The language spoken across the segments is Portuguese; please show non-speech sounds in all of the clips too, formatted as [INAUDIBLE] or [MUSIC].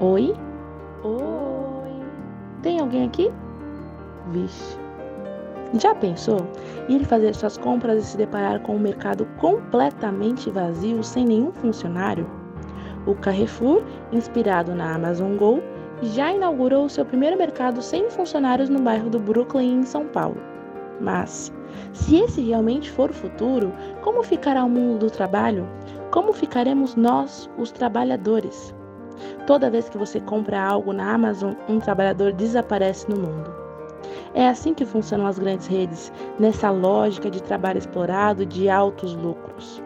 Oi? Oi? Tem alguém aqui? Vixe. Já pensou ir fazer suas compras e se deparar com um mercado completamente vazio, sem nenhum funcionário? O Carrefour, inspirado na Amazon Go, já inaugurou seu primeiro mercado sem funcionários no bairro do Brooklyn, em São Paulo. Mas, se esse realmente for o futuro, como ficará o mundo do trabalho? Como ficaremos nós, os trabalhadores? Toda vez que você compra algo na Amazon, um trabalhador desaparece no mundo. É assim que funcionam as grandes redes, nessa lógica de trabalho explorado de altos lucros.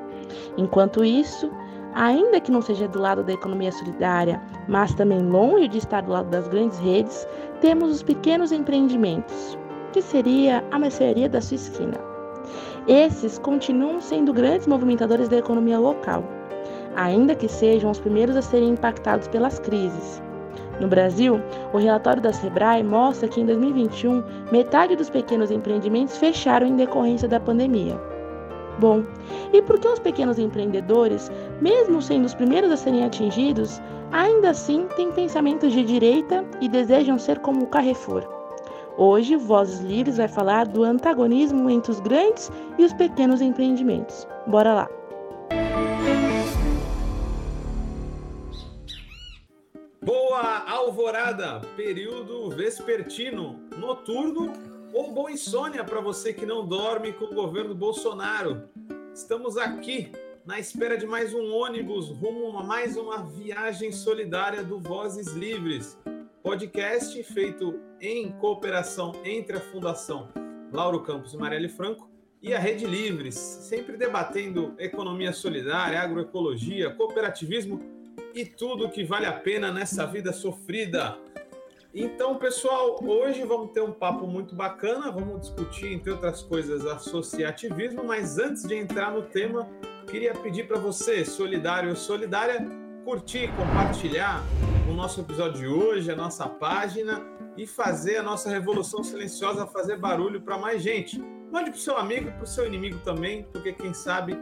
Enquanto isso, ainda que não seja do lado da economia solidária, mas também longe de estar do lado das grandes redes, temos os pequenos empreendimentos, que seria a mercearia da sua esquina. Esses continuam sendo grandes movimentadores da economia local ainda que sejam os primeiros a serem impactados pelas crises. No Brasil, o relatório da Sebrae mostra que em 2021, metade dos pequenos empreendimentos fecharam em decorrência da pandemia. Bom, e por que os pequenos empreendedores, mesmo sendo os primeiros a serem atingidos, ainda assim têm pensamentos de direita e desejam ser como o Carrefour? Hoje, Vozes Livres vai falar do antagonismo entre os grandes e os pequenos empreendimentos. Bora lá! Boa alvorada, período vespertino, noturno ou boa insônia para você que não dorme com o governo Bolsonaro. Estamos aqui na espera de mais um ônibus rumo a mais uma viagem solidária do Vozes Livres, podcast feito em cooperação entre a Fundação Lauro Campos e Marielle Franco e a Rede Livres, sempre debatendo economia solidária, agroecologia, cooperativismo e tudo que vale a pena nessa vida sofrida. Então, pessoal, hoje vamos ter um papo muito bacana, vamos discutir, entre outras coisas, associativismo, mas antes de entrar no tema, queria pedir para você, solidário ou solidária, curtir, compartilhar o nosso episódio de hoje, a nossa página e fazer a nossa revolução silenciosa fazer barulho para mais gente. Mande para o seu amigo para o seu inimigo também, porque quem sabe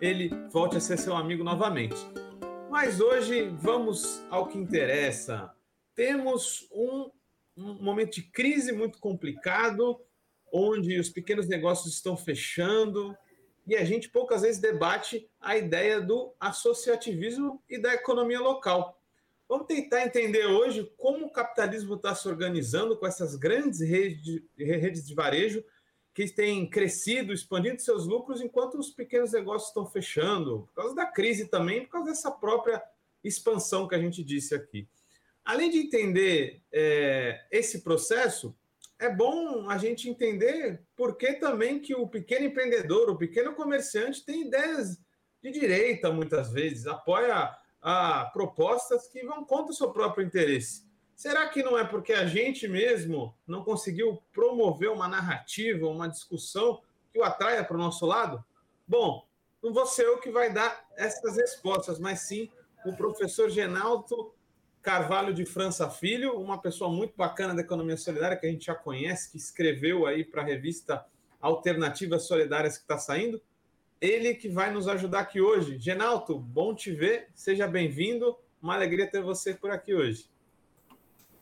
ele volte a ser seu amigo novamente. Mas hoje vamos ao que interessa. Temos um, um momento de crise muito complicado, onde os pequenos negócios estão fechando, e a gente poucas vezes debate a ideia do associativismo e da economia local. Vamos tentar entender hoje como o capitalismo está se organizando com essas grandes redes de, redes de varejo que têm crescido, expandindo seus lucros, enquanto os pequenos negócios estão fechando, por causa da crise também, por causa dessa própria expansão que a gente disse aqui. Além de entender é, esse processo, é bom a gente entender por que também que o pequeno empreendedor, o pequeno comerciante tem ideias de direita, muitas vezes, apoia a propostas que vão contra o seu próprio interesse. Será que não é porque a gente mesmo não conseguiu promover uma narrativa, uma discussão que o atraia para o nosso lado? Bom, não vou ser eu que vai dar essas respostas, mas sim o professor Genalto Carvalho de França Filho, uma pessoa muito bacana da economia solidária que a gente já conhece, que escreveu aí para a revista Alternativas Solidárias que está saindo. Ele que vai nos ajudar aqui hoje. Genalto, bom te ver, seja bem-vindo. Uma alegria ter você por aqui hoje.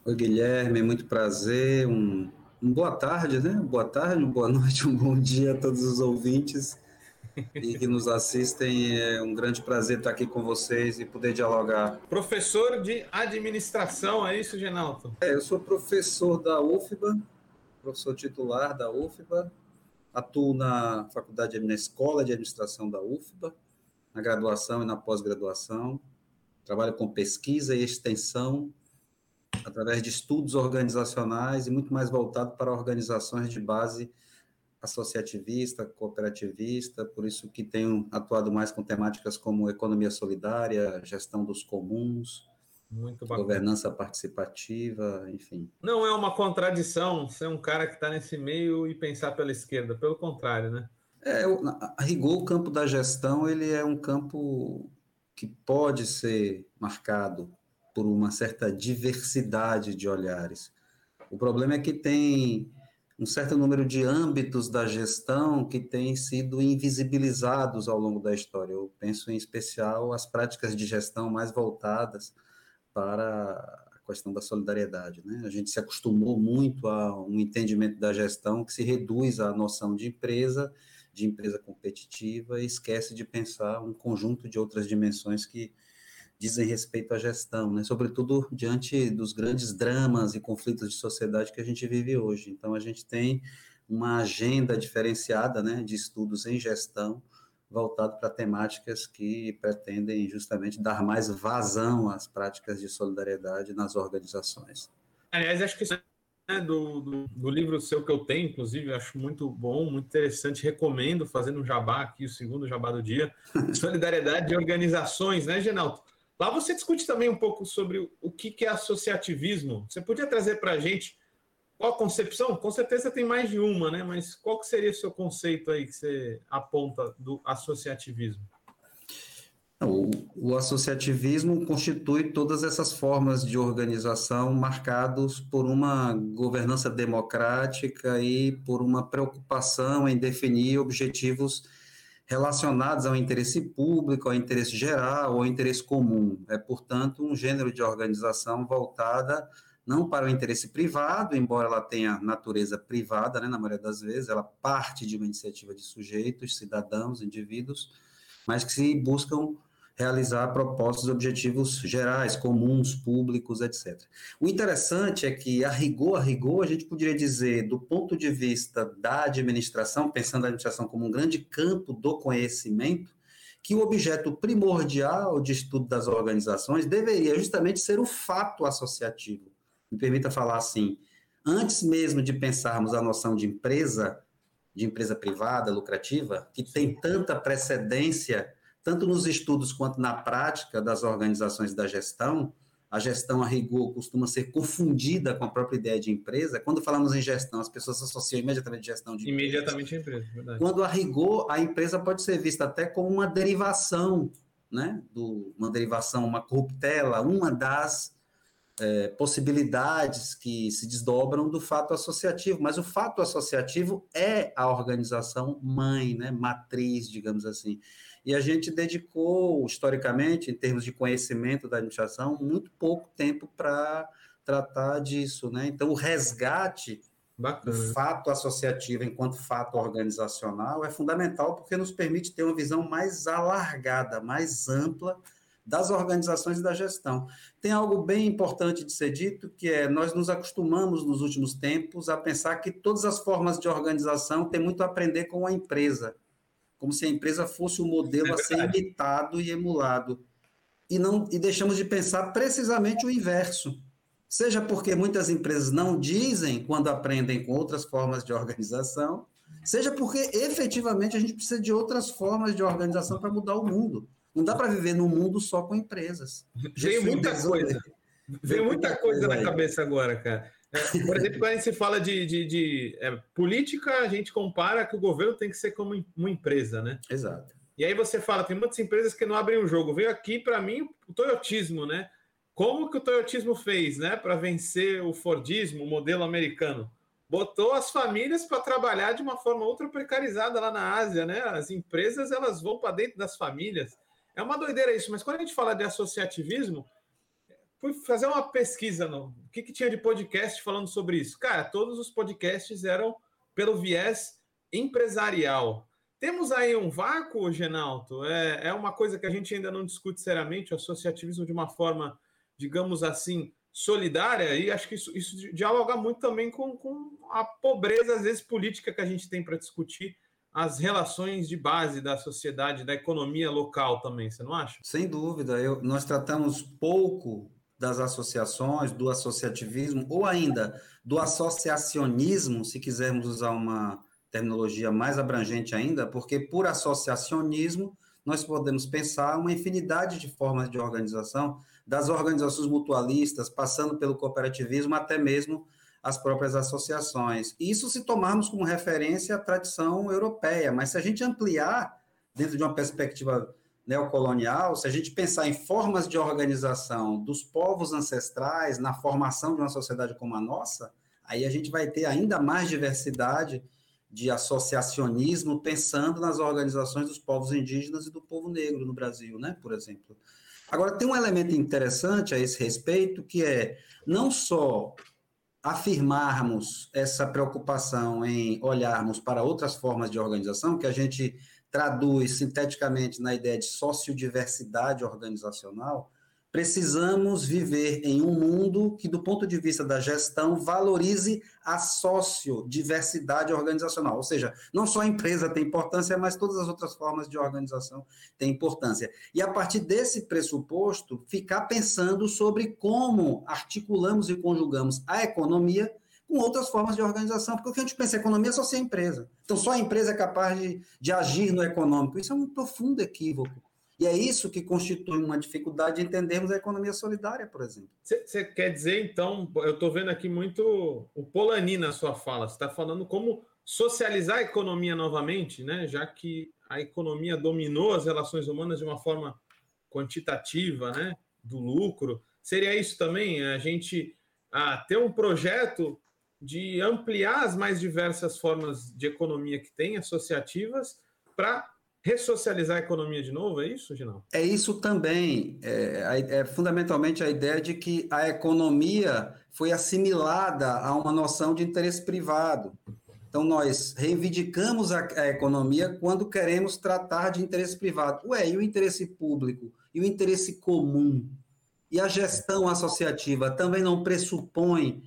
Oi, Guilherme, muito prazer. Um, um boa tarde, né? Boa tarde, uma boa noite, [LAUGHS] um bom dia a todos os ouvintes e que nos assistem. É um grande prazer estar aqui com vocês e poder dialogar. Professor de administração, é isso, Genalto? É, eu sou professor da UFBA, professor titular da UFBA, atuo na faculdade, na escola de administração da UFBA, na graduação e na pós-graduação, trabalho com pesquisa e extensão através de estudos organizacionais e muito mais voltado para organizações de base associativista, cooperativista, por isso que tenho atuado mais com temáticas como economia solidária, gestão dos comuns, governança participativa, enfim. Não é uma contradição ser um cara que está nesse meio e pensar pela esquerda, pelo contrário, né? É, a rigor, o campo da gestão ele é um campo que pode ser marcado por uma certa diversidade de olhares. O problema é que tem um certo número de âmbitos da gestão que têm sido invisibilizados ao longo da história. Eu penso em especial as práticas de gestão mais voltadas para questão da solidariedade. Né? A gente se acostumou muito a um entendimento da gestão que se reduz à noção de empresa, de empresa competitiva, e esquece de pensar um conjunto de outras dimensões que dizem respeito à gestão, né? sobretudo diante dos grandes dramas e conflitos de sociedade que a gente vive hoje. Então, a gente tem uma agenda diferenciada né, de estudos em gestão, voltado para temáticas que pretendem justamente dar mais vazão às práticas de solidariedade nas organizações. Aliás, acho que isso né, do, do, do, livro seu que eu tenho, inclusive, acho muito bom, muito interessante, recomendo, fazendo um jabá aqui, o segundo jabá do dia, [LAUGHS] solidariedade de organizações, né, Genalto? Lá você discute também um pouco sobre o que é associativismo. Você podia trazer para a gente qual a concepção? Com certeza tem mais de uma, né? Mas qual que seria o seu conceito aí que você aponta do associativismo? O, o, associativismo constitui todas essas formas de organização marcados por uma governança democrática e por uma preocupação em definir objetivos relacionados ao interesse público, ao interesse geral, ao interesse comum. É, portanto, um gênero de organização voltada não para o interesse privado, embora ela tenha natureza privada, né, na maioria das vezes, ela parte de uma iniciativa de sujeitos, cidadãos, indivíduos, mas que se buscam realizar propósitos e objetivos gerais, comuns, públicos, etc. O interessante é que, a rigor, a rigor, a gente poderia dizer, do ponto de vista da administração, pensando a administração como um grande campo do conhecimento, que o objeto primordial de estudo das organizações deveria justamente ser o fato associativo me permita falar assim, antes mesmo de pensarmos a noção de empresa, de empresa privada, lucrativa, que tem tanta precedência, tanto nos estudos quanto na prática das organizações da gestão, a gestão a rigor costuma ser confundida com a própria ideia de empresa. Quando falamos em gestão, as pessoas associam imediatamente gestão de empresa. Imediatamente a empresa, verdade. Quando a rigor, a empresa pode ser vista até como uma derivação, né? Do, uma derivação, uma corruptela, uma das é, possibilidades que se desdobram do fato associativo, mas o fato associativo é a organização mãe, né, matriz, digamos assim. E a gente dedicou, historicamente, em termos de conhecimento da administração, muito pouco tempo para tratar disso. Né? Então, o resgate Bacana. do fato associativo enquanto fato organizacional é fundamental porque nos permite ter uma visão mais alargada, mais ampla das organizações e da gestão. Tem algo bem importante de ser dito, que é nós nos acostumamos nos últimos tempos a pensar que todas as formas de organização têm muito a aprender com a empresa, como se a empresa fosse o um modelo é a ser imitado e emulado. E não e deixamos de pensar precisamente o inverso. Seja porque muitas empresas não dizem quando aprendem com outras formas de organização, seja porque efetivamente a gente precisa de outras formas de organização para mudar o mundo. Não dá para viver num mundo só com empresas. Veio muita coisa. Veio muita coisa na cabeça agora, cara. É, por exemplo, quando a gente se fala de, de, de é, política, a gente compara que o governo tem que ser como uma empresa, né? Exato. E aí você fala, tem muitas empresas que não abrem o jogo. Veio aqui, para mim, o toyotismo, né? Como que o toyotismo fez, né, para vencer o Fordismo, o modelo americano? Botou as famílias para trabalhar de uma forma ultra precarizada lá na Ásia, né? As empresas elas vão para dentro das famílias. É uma doideira isso, mas quando a gente fala de associativismo, fui fazer uma pesquisa no o que, que tinha de podcast falando sobre isso. Cara, todos os podcasts eram pelo viés empresarial. Temos aí um vácuo, Genalto? É, é uma coisa que a gente ainda não discute seriamente, o associativismo de uma forma, digamos assim, solidária, e acho que isso, isso dialoga muito também com, com a pobreza, às vezes, política que a gente tem para discutir as relações de base da sociedade, da economia local também, você não acha? Sem dúvida. Eu, nós tratamos pouco das associações, do associativismo, ou ainda do associacionismo, se quisermos usar uma terminologia mais abrangente ainda, porque por associacionismo nós podemos pensar uma infinidade de formas de organização, das organizações mutualistas, passando pelo cooperativismo, até mesmo as próprias associações. Isso se tomarmos como referência a tradição europeia, mas se a gente ampliar dentro de uma perspectiva neocolonial, se a gente pensar em formas de organização dos povos ancestrais na formação de uma sociedade como a nossa, aí a gente vai ter ainda mais diversidade de associacionismo pensando nas organizações dos povos indígenas e do povo negro no Brasil, né, por exemplo. Agora, tem um elemento interessante a esse respeito, que é não só afirmarmos essa preocupação em olharmos para outras formas de organização, que a gente traduz sinteticamente na ideia de sociodiversidade organizacional, precisamos viver em um mundo que, do ponto de vista da gestão, valorize a sociodiversidade organizacional. Ou seja, não só a empresa tem importância, mas todas as outras formas de organização têm importância. E a partir desse pressuposto, ficar pensando sobre como articulamos e conjugamos a economia com outras formas de organização, porque o que a gente pensa economia é só ser empresa. Então, só a empresa é capaz de, de agir no econômico. Isso é um profundo equívoco. E é isso que constitui uma dificuldade de entendermos a economia solidária, por exemplo. Você quer dizer, então, eu estou vendo aqui muito o Polani na sua fala, você está falando como socializar a economia novamente, né? já que a economia dominou as relações humanas de uma forma quantitativa, né? do lucro. Seria isso também, a gente ah, ter um projeto de ampliar as mais diversas formas de economia que tem, associativas, para ressocializar a economia de novo, é isso, Ginaldo? É isso também. É, é, fundamentalmente a ideia de que a economia foi assimilada a uma noção de interesse privado. Então, nós reivindicamos a, a economia quando queremos tratar de interesse privado. Ué, e o interesse público? E o interesse comum? E a gestão associativa também não pressupõe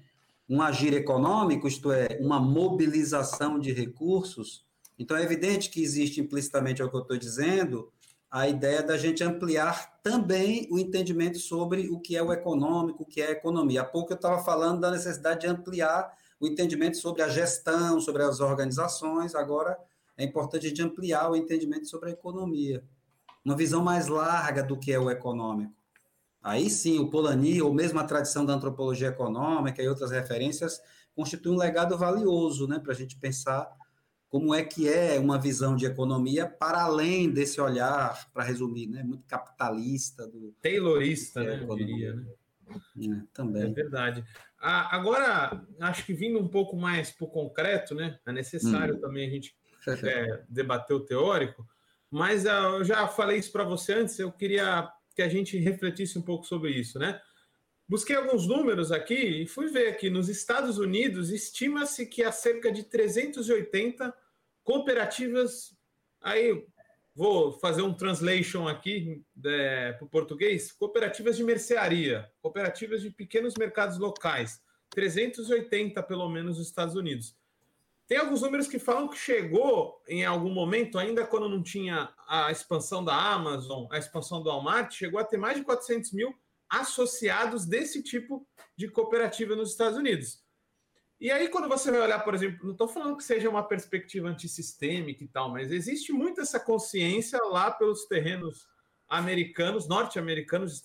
um agir econômico, isto é, uma mobilização de recursos? Então, é evidente que existe implicitamente ao que eu estou dizendo a ideia da gente ampliar também o entendimento sobre o que é o econômico, o que é a economia. Há pouco eu estava falando da necessidade de ampliar o entendimento sobre a gestão, sobre as organizações, agora é importante a gente ampliar o entendimento sobre a economia. Uma visão mais larga do que é o econômico. Aí sim, o Polanyi, ou mesmo a tradição da antropologia econômica e outras referências, constitui um legado valioso né, para a gente pensar como é que é uma visão de economia para além desse olhar, para resumir, né, muito capitalista. Do, Taylorista, né, eu diria, né? É, também. É verdade. Ah, agora, acho que vindo um pouco mais para o concreto, né? É necessário hum. também a gente [LAUGHS] é, debater o teórico, mas ah, eu já falei isso para você antes, eu queria que a gente refletisse um pouco sobre isso, né? Busquei alguns números aqui e fui ver que nos Estados Unidos estima-se que há cerca de 380 cooperativas. Aí vou fazer um translation aqui é, para o português: cooperativas de mercearia, cooperativas de pequenos mercados locais, 380 pelo menos nos Estados Unidos. Tem alguns números que falam que chegou em algum momento, ainda quando não tinha a expansão da Amazon, a expansão do Walmart, chegou a ter mais de 400 mil associados desse tipo de cooperativa nos Estados Unidos. E aí, quando você vai olhar, por exemplo, não estou falando que seja uma perspectiva antissistêmica e tal, mas existe muito essa consciência lá pelos terrenos americanos, norte-americanos,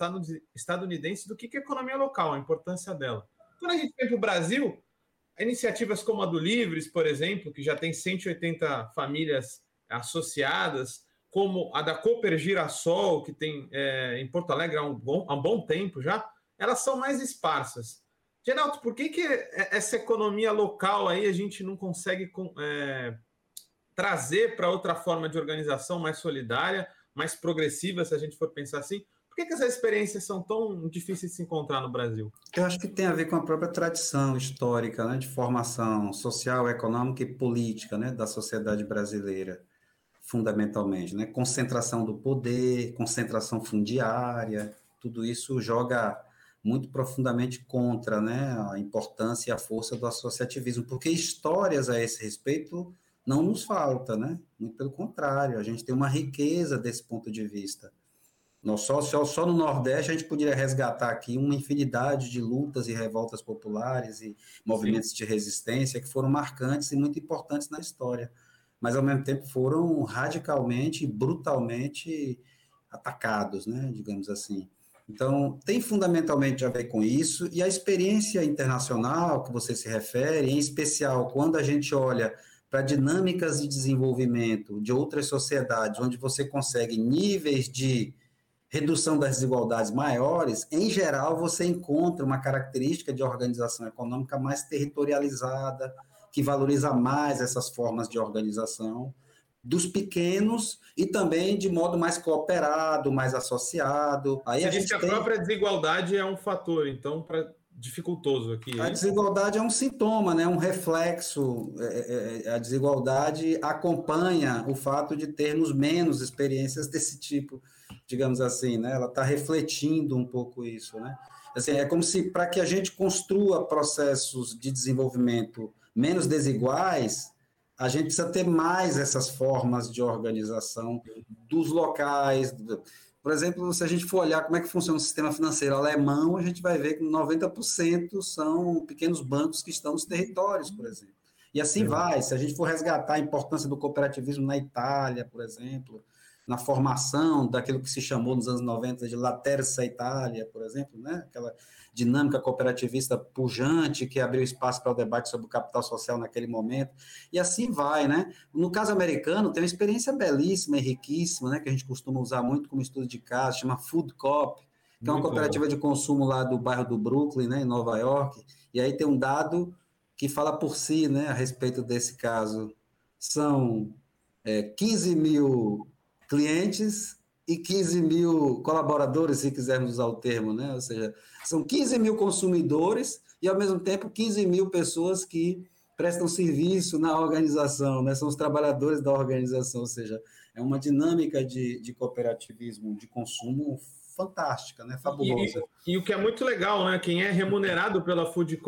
estadunidenses, do que é economia local, a importância dela. Quando a gente vem para o Brasil, iniciativas como a do Livres, por exemplo, que já tem 180 famílias associadas, como a da Cooper Girassol, que tem é, em Porto Alegre há um, bom, há um bom tempo já, elas são mais esparsas. Geraldo, por que, que essa economia local aí a gente não consegue é, trazer para outra forma de organização mais solidária, mais progressiva, se a gente for pensar assim? Que, que essas experiências são tão difíceis de se encontrar no Brasil? Eu acho que tem a ver com a própria tradição histórica né, de formação social, econômica e política né, da sociedade brasileira, fundamentalmente. Né? Concentração do poder, concentração fundiária, tudo isso joga muito profundamente contra né, a importância e a força do associativismo, porque histórias a esse respeito não nos falta, né? Muito pelo contrário, a gente tem uma riqueza desse ponto de vista. Nós só, só, só no Nordeste a gente poderia resgatar aqui uma infinidade de lutas e revoltas populares e movimentos Sim. de resistência que foram marcantes e muito importantes na história, mas ao mesmo tempo foram radicalmente, brutalmente atacados, né? Digamos assim. Então, tem fundamentalmente a ver com isso, e a experiência internacional que você se refere, em especial quando a gente olha para dinâmicas de desenvolvimento de outras sociedades, onde você consegue níveis de redução das desigualdades maiores, em geral você encontra uma característica de organização econômica mais territorializada, que valoriza mais essas formas de organização dos pequenos e também de modo mais cooperado, mais associado. Aí Você a gente a tem... própria desigualdade é um fator, então, para dificultoso aqui. A desigualdade é um sintoma, né? um reflexo. É, é, é, a desigualdade acompanha o fato de termos menos experiências desse tipo, digamos assim. Né? Ela está refletindo um pouco isso. Né? Assim, é como se, para que a gente construa processos de desenvolvimento menos desiguais, a gente precisa ter mais essas formas de organização dos locais. Por exemplo, se a gente for olhar como é que funciona o sistema financeiro alemão, a gente vai ver que 90% são pequenos bancos que estão nos territórios, por exemplo. E assim vai. Se a gente for resgatar a importância do cooperativismo na Itália, por exemplo, na formação daquilo que se chamou nos anos 90 de La Terza Itália, por exemplo, né? aquela dinâmica cooperativista pujante que abriu espaço para o debate sobre o capital social naquele momento, e assim vai, né? No caso americano, tem uma experiência belíssima e riquíssima, né, que a gente costuma usar muito como estudo de caso, chama Food Cop, que é uma cooperativa bom. de consumo lá do bairro do Brooklyn, né, em Nova York, e aí tem um dado que fala por si, né, a respeito desse caso. São é, 15 mil clientes e 15 mil colaboradores, se quisermos usar o termo, né? Ou seja, são 15 mil consumidores e, ao mesmo tempo, 15 mil pessoas que prestam serviço na organização, né? São os trabalhadores da organização, ou seja, é uma dinâmica de, de cooperativismo, de consumo fantástica, né? Fabulosa. E, e, o que é muito legal, né? Quem é remunerado pela Food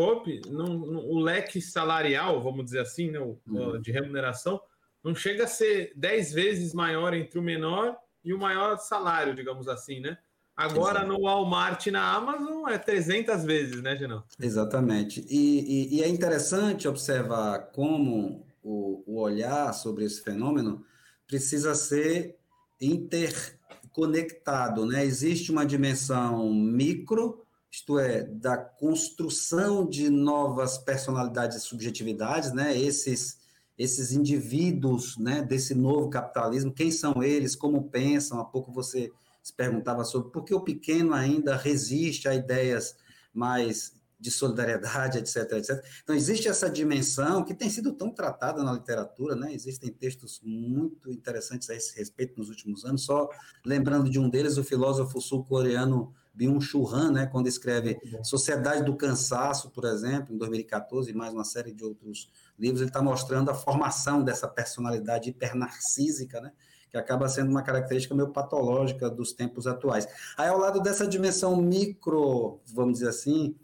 não, não, o leque salarial, vamos dizer assim, né? O, uhum. de remuneração, não chega a ser 10 vezes maior entre o menor e o maior salário, digamos assim, né? Agora Exato. no Walmart e na Amazon é 300 vezes, né, Genão? Exatamente. E, e, e, é interessante observar como o, o olhar sobre esse fenômeno precisa ser interconectado, né? Existe uma dimensão micro, isto é, da construção de novas personalidades e subjetividades, né? Esses esses indivíduos né, desse novo capitalismo, quem são eles, como pensam. Há pouco você se perguntava sobre por que o pequeno ainda resiste a ideias mais de solidariedade, etc, etc. Então, existe essa dimensão que tem sido tão tratada na literatura, né? Existem textos muito interessantes a esse respeito nos últimos anos. Só lembrando de um deles, o filósofo sul-coreano Byung-Chul Han, né? Quando escreve Sociedade do Cansaço, por exemplo, em 2014, e mais uma série de outros livros, ele está mostrando a formação dessa personalidade hipernarcísica, né? que acaba sendo uma característica meio patológica dos tempos atuais. Aí, ao lado dessa dimensão micro, vamos dizer assim,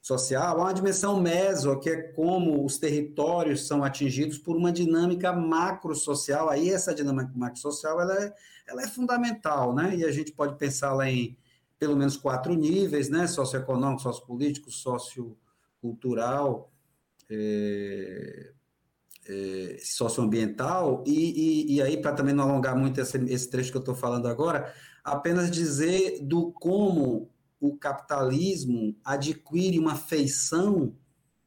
social, há uma dimensão meso, que é como os territórios são atingidos por uma dinâmica macro-social. Aí, essa dinâmica macro-social, ela é, ela é fundamental, né? E a gente pode pensá-la em pelo menos quatro níveis, né? Socioeconômico, sociopolítico, sociocultural, é, é, socioambiental, e, e, e aí, para também não alongar muito esse, esse trecho que eu estou falando agora, apenas dizer do como o capitalismo adquire uma feição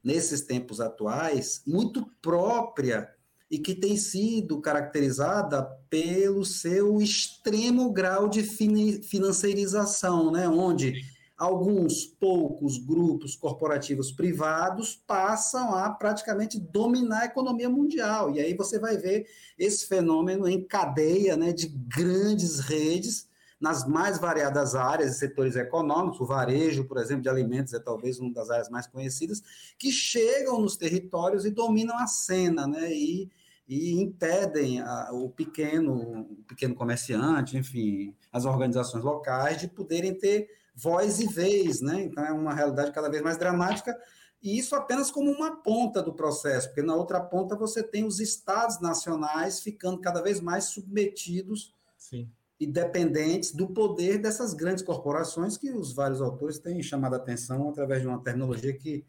nesses tempos atuais muito própria e que tem sido caracterizada pelo seu extremo grau de financiarização, né? onde alguns poucos grupos corporativos privados passam a praticamente dominar a economia mundial. E aí você vai ver esse fenômeno em cadeia né, de grandes redes nas mais variadas áreas e setores econômicos, o varejo, por exemplo, de alimentos é talvez uma das áreas mais conhecidas, que chegam nos territórios e dominam a cena, né? E, e impedem a, o pequeno, o pequeno comerciante, enfim, as organizações locais de poderem ter voz e vez, né? Então é uma realidade cada vez mais dramática, e isso apenas como uma ponta do processo, porque na outra ponta você tem os estados nacionais ficando cada vez mais submetidos Sim. e dependentes do poder dessas grandes corporações que os vários autores têm chamado a atenção através de uma terminologia que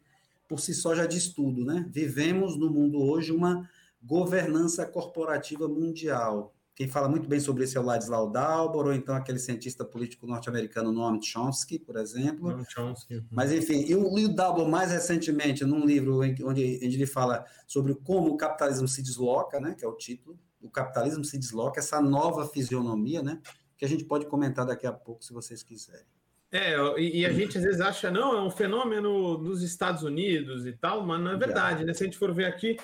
por si só já diz tudo, né? Vivemos no mundo hoje uma governança corporativa mundial. Quem fala muito bem sobre isso é o Ladislau Dalbor, ou então aquele cientista político norte-americano Noam Chomsky, por exemplo. Noam Chomsky. Uhum. Mas, enfim, e o, Dalbor, mais recentemente, num livro onde, onde ele fala sobre como o capitalismo se desloca, né, que é o título, o capitalismo se desloca, essa nova fisionomia, né, que a gente pode comentar daqui a pouco, se vocês quiserem. É, e, e a gente às vezes acha, não, é um fenômeno dos Estados Unidos e tal, mas não é verdade, né? Se a gente for ver aqui,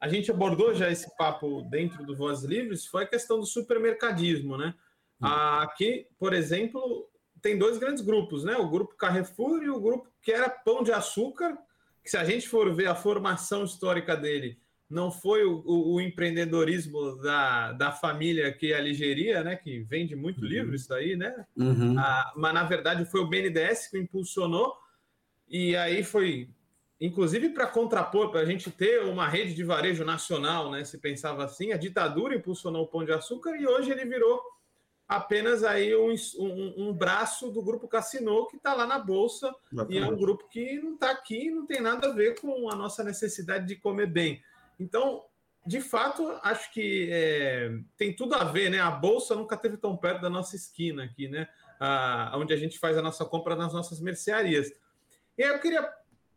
a gente abordou já esse papo dentro do Voz Livres, foi a questão do supermercadismo, né? Aqui, por exemplo, tem dois grandes grupos, né? O grupo Carrefour e o grupo que era Pão de Açúcar, que se a gente for ver a formação histórica dele, não foi o, o, o empreendedorismo da, da família que a Ligeria, né? Que vende muito uhum. livro isso daí, né? Uhum. Ah, mas na verdade foi o BNDES que impulsionou e aí foi, inclusive para contrapor, para a gente ter uma rede de varejo nacional, né? Se pensava assim, a ditadura impulsionou o Pão de Açúcar e hoje ele virou apenas aí um, um, um braço do grupo Cassino que está lá na bolsa Exatamente. e é um grupo que não está aqui, não tem nada a ver com a nossa necessidade de comer bem. Então, de fato, acho que é, tem tudo a ver, né? A bolsa nunca teve tão perto da nossa esquina aqui, né? Ah, onde a gente faz a nossa compra nas nossas mercearias. E aí eu queria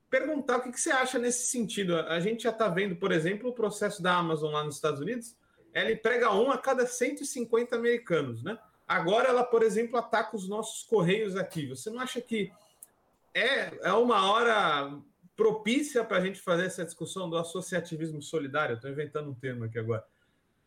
perguntar o que, que você acha nesse sentido. A gente já está vendo, por exemplo, o processo da Amazon lá nos Estados Unidos ela emprega um a cada 150 americanos, né? Agora ela, por exemplo, ataca os nossos correios aqui. Você não acha que é, é uma hora propícia para a gente fazer essa discussão do associativismo solidário? Estou inventando um termo aqui agora.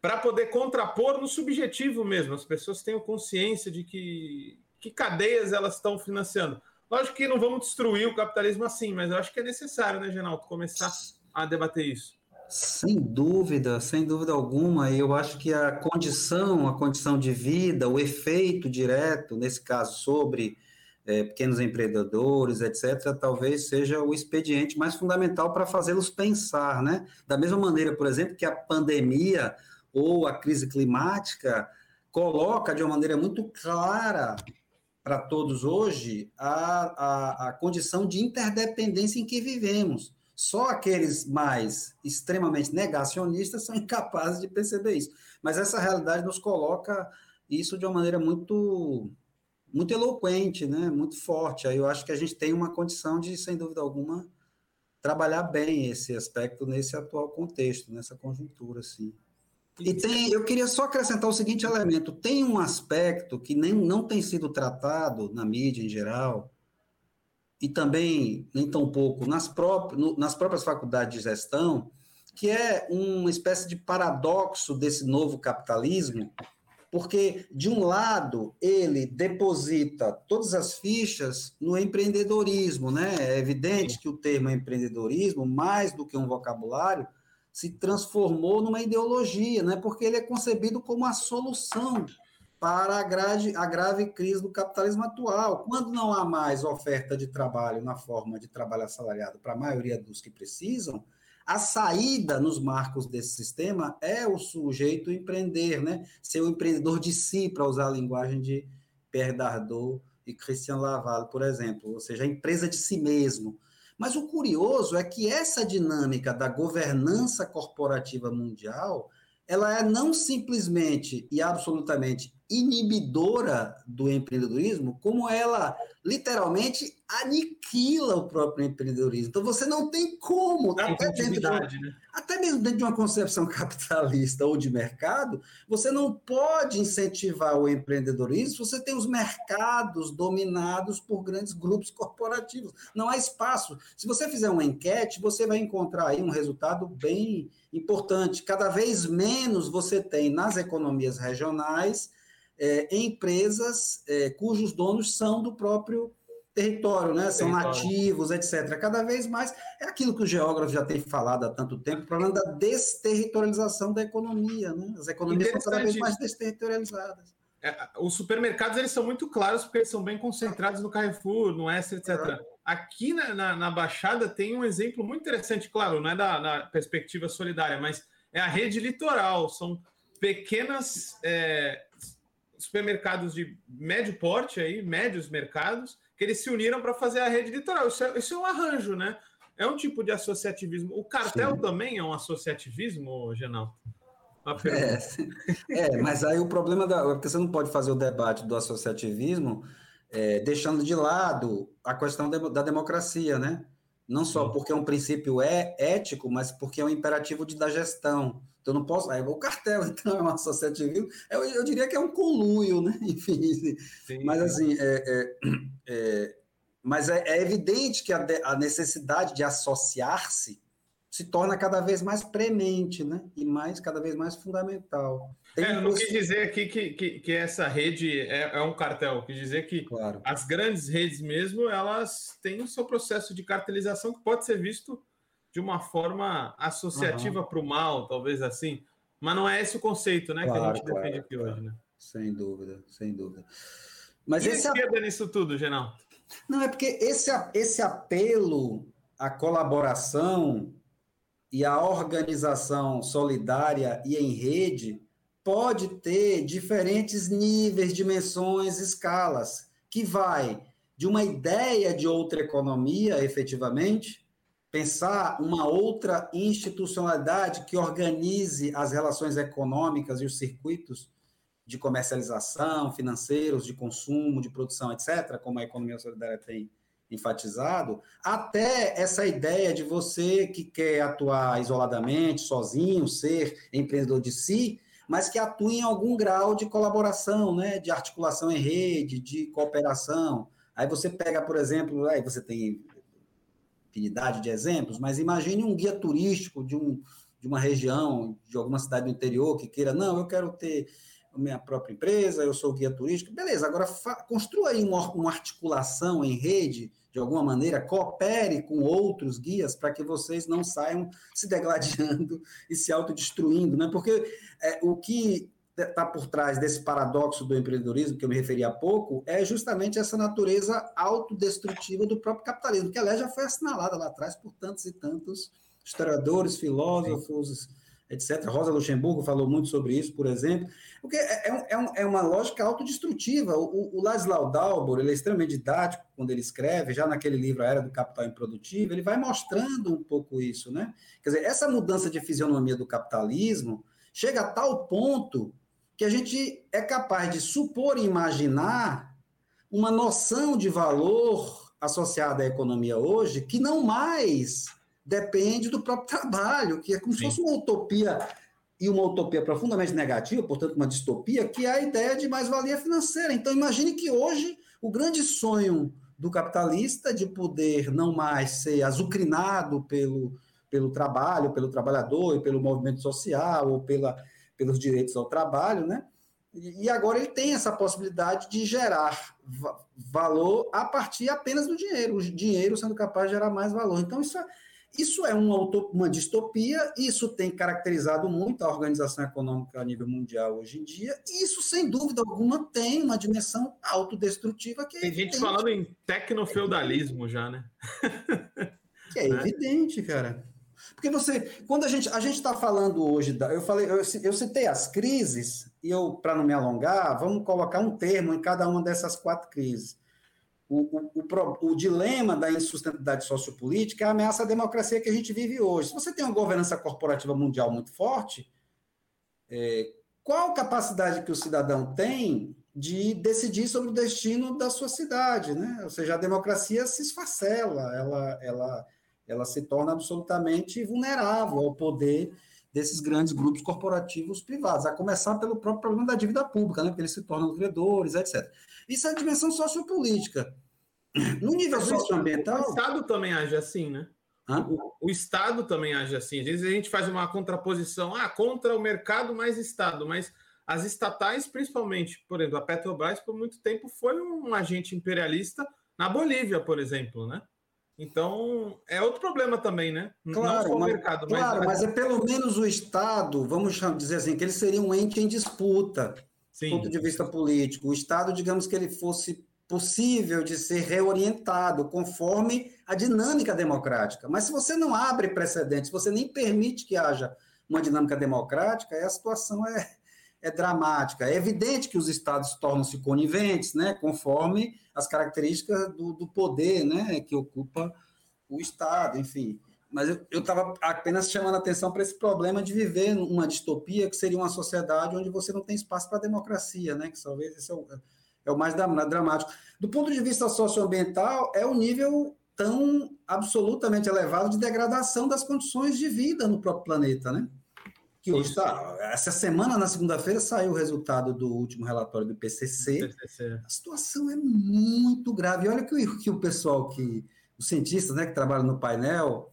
Para poder contrapor no subjetivo mesmo, as pessoas tenham consciência de que, que cadeias elas estão financiando. Lógico que não vamos destruir o capitalismo assim, mas eu acho que é necessário, né, Genaldo, começar a debater isso. Sem dúvida, sem dúvida alguma, eu acho que a condição, a condição de vida, o efeito direto, nesse caso, sobre é, pequenos empreendedores, etc., talvez seja o expediente mais fundamental para fazê-los pensar, né? Da mesma maneira, por exemplo, que a pandemia ou a crise climática coloca de uma maneira muito clara para todos hoje a, a, a condição de interdependência em que vivemos. Só aqueles mais extremamente negacionistas são [LAUGHS] incapazes de perceber isso. Mas essa realidade nos coloca isso de uma maneira muito muito eloquente, né? Muito forte. Aí eu acho que a gente tem uma condição de, sem dúvida alguma, trabalhar bem esse aspecto nesse atual contexto, nessa conjuntura, assim. E tem, eu queria só acrescentar o seguinte elemento: tem um aspecto que nem, não tem sido tratado na mídia em geral, e também, nem tão pouco, nas, pró nas próprias faculdades de gestão, que é uma espécie de paradoxo desse novo capitalismo, porque, de um lado, ele deposita todas as fichas no empreendedorismo, né? É evidente que o termo empreendedorismo, mais do que um vocabulário, se transformou numa ideologia, né? Porque ele é concebido como a solução para a grave, a grave crise do capitalismo atual. Quando não há mais oferta de trabalho na forma de trabalho assalariado para a maioria dos que precisam, a saída nos marcos desse sistema é o sujeito empreender, né? ser o empreendedor de si, para usar a linguagem de Pierre Dardot e Christian Laval, por exemplo, ou seja, a empresa de si mesmo. Mas o curioso é que essa dinâmica da governança corporativa mundial ela é não simplesmente e absolutamente inibidora do empreendedorismo, como ela literalmente aniquila o próprio empreendedorismo. Então você não tem como, até, dentro de uma, né? até mesmo dentro de uma concepção [LAUGHS] capitalista ou de mercado, você não pode incentivar o empreendedorismo se você tem os mercados dominados por grandes grupos corporativos. Não há espaço. Se você fizer uma enquete, você vai encontrar aí um resultado bem importante. Cada vez menos você tem nas economias regionais é, empresas é, cujos donos são do próprio território, né? São território. nativos, etc. Cada vez mais é aquilo que o geógrafo já tem falado há tanto tempo, o problema da desterritorialização da economia, né? As economias são cada vez mais desterritorializadas. É, os supermercados eles são muito claros porque eles são bem concentrados no Carrefour, no Extra, etc. É. Aqui na, na, na, Baixada tem um exemplo muito interessante, claro, não é da, da perspectiva solidária, mas é a rede litoral. São pequenas é, supermercados de médio porte, aí, médios mercados, que eles se uniram para fazer a rede litoral. Isso é, isso é, um arranjo, né? É um tipo de associativismo. O cartel Sim. também é um associativismo, Genaldo? É, é, mas aí o problema da. Porque você não pode fazer o debate do associativismo é, deixando de lado a questão da democracia, né? Não só porque é um princípio é ético, mas porque é um imperativo de, da gestão. Então, não posso. o cartel, [LAUGHS] então, é uma associativismo. Eu, eu diria que é um conluio, né? [LAUGHS] Enfim. Sim, mas, assim, é, é, [CLEARS THROAT] é mas é, é, evidente que a, a necessidade de associar-se se torna cada vez mais premente, né? E mais, cada vez mais fundamental. Tem é, não quis dizer aqui que, que, que essa rede é, é, um cartel, quis dizer que claro. as grandes redes mesmo, elas têm o seu processo de cartelização que pode ser visto de uma forma associativa uhum. para o mal, talvez assim. Mas não é esse o conceito, né, claro, que a gente claro, defende aqui claro. hoje, né? Sem dúvida, sem dúvida. Mas e esse a esquerda nisso tudo, Genal? Não, é porque esse, esse apelo à colaboração e à organização solidária e em rede pode ter diferentes níveis, dimensões, escalas, que vai de uma ideia de outra economia, efetivamente, pensar uma outra institucionalidade que organize as relações econômicas e os circuitos de comercialização, financeiros, de consumo, de produção, etc., como a economia solidária tem enfatizado, até essa ideia de você que quer atuar isoladamente, sozinho, ser empreendedor de si, mas que atua em algum grau de colaboração, né, de articulação em rede, de cooperação. Aí você pega, por exemplo, aí você tem infinidade de exemplos, mas imagine um guia turístico de, um, de uma região, de alguma cidade do interior que queira, não, eu quero ter minha própria empresa, eu sou guia turístico, beleza, agora construa aí uma, uma articulação em rede, de alguma maneira, coopere com outros guias para que vocês não saiam [LAUGHS] se degladiando e se autodestruindo, né? Porque é, o que está por trás desse paradoxo do empreendedorismo, que eu me referi há pouco, é justamente essa natureza autodestrutiva do próprio capitalismo, que, aliás, já foi assinalada lá atrás por tantos e tantos historiadores, filósofos, etc. Rosa Luxemburgo falou muito sobre isso, por exemplo, porque é, é, é, é uma lógica autodestrutiva. O, o Laszlo Dalbor, ele é extremamente didático quando ele escreve, já naquele livro A Era do Capital Improdutivo, ele vai mostrando um pouco isso, né? Quer dizer, essa mudança de fisionomia do capitalismo chega a tal ponto que a gente é capaz de supor e imaginar uma noção de valor associada à economia hoje que não mais depende do próprio [LAUGHS] trabalho, que é como Sim. se fosse uma utopia e uma utopia profundamente negativa, portanto, uma distopia, que é a ideia de mais-valia financeira. Então, imagine que hoje o grande sonho do capitalista de poder não mais ser azucrinado pelo, pelo trabalho, pelo trabalhador e pelo movimento social ou pela, pelos direitos ao trabalho, né? E agora ele tem essa possibilidade de gerar valor a partir apenas do dinheiro, o dinheiro sendo capaz de gerar mais valor. Então, isso é, isso é uma, uma distopia, isso tem caracterizado muito a organização econômica a nível mundial hoje em dia, e isso, sem dúvida alguma, tem uma dimensão autodestrutiva que é Tem evidente. gente falando em tecnofeudalismo já, né? Que é evidente, cara. Porque você, quando a gente a gente está falando hoje, da, eu falei, eu, eu citei as crises e eu, para não me alongar, vamos colocar um termo em cada uma dessas quatro crises o, o, o, o, dilema da insustentabilidade sociopolítica é a ameaça à democracia que a gente vive hoje. Se você tem uma governança corporativa mundial muito forte, é, qual capacidade que o cidadão tem de decidir sobre o destino da sua cidade? Né? Ou seja, a democracia se esfacela, ela, ela, ela se torna absolutamente vulnerável ao poder desses grandes grupos corporativos privados, a começar pelo próprio problema da dívida pública, né, porque eles se tornam credores, etc. Isso é a dimensão sociopolítica. No nível socioambiental. O Estado também age assim, né? O, o, Estado também age assim. Às vezes a gente faz uma contraposição ah, contra o mercado mais Estado, mas as estatais, principalmente, por exemplo, a Petrobras, por muito tempo foi um agente imperialista na Bolívia, por exemplo, né? Então, é outro problema também, né? Claro, Não só o mas, mercado, claro, mas... mas é pelo menos o Estado, vamos dizer assim, que ele seria um ente em disputa, do ponto de vista político. O Estado, digamos que ele fosse possível de ser reorientado conforme a dinâmica democrática. Mas se você não abre precedentes, se você nem permite que haja uma dinâmica democrática, a situação é, é dramática. É evidente que os estados tornam-se coniventes, né, conforme as características do, do poder né, que ocupa o Estado, enfim. Mas eu estava apenas chamando a atenção para esse problema de viver numa distopia que seria uma sociedade onde você não tem espaço para a democracia, né? Que talvez esse é o, é o mais dramático. Do ponto de vista socioambiental, é o nível tão absolutamente elevado de degradação das condições de vida no próprio planeta, né? Que hoje está. Essa semana, na segunda-feira, saiu o resultado do último relatório do PCC. PCC. A situação é muito grave. E olha que, que o pessoal que. Os cientistas né, que trabalham no painel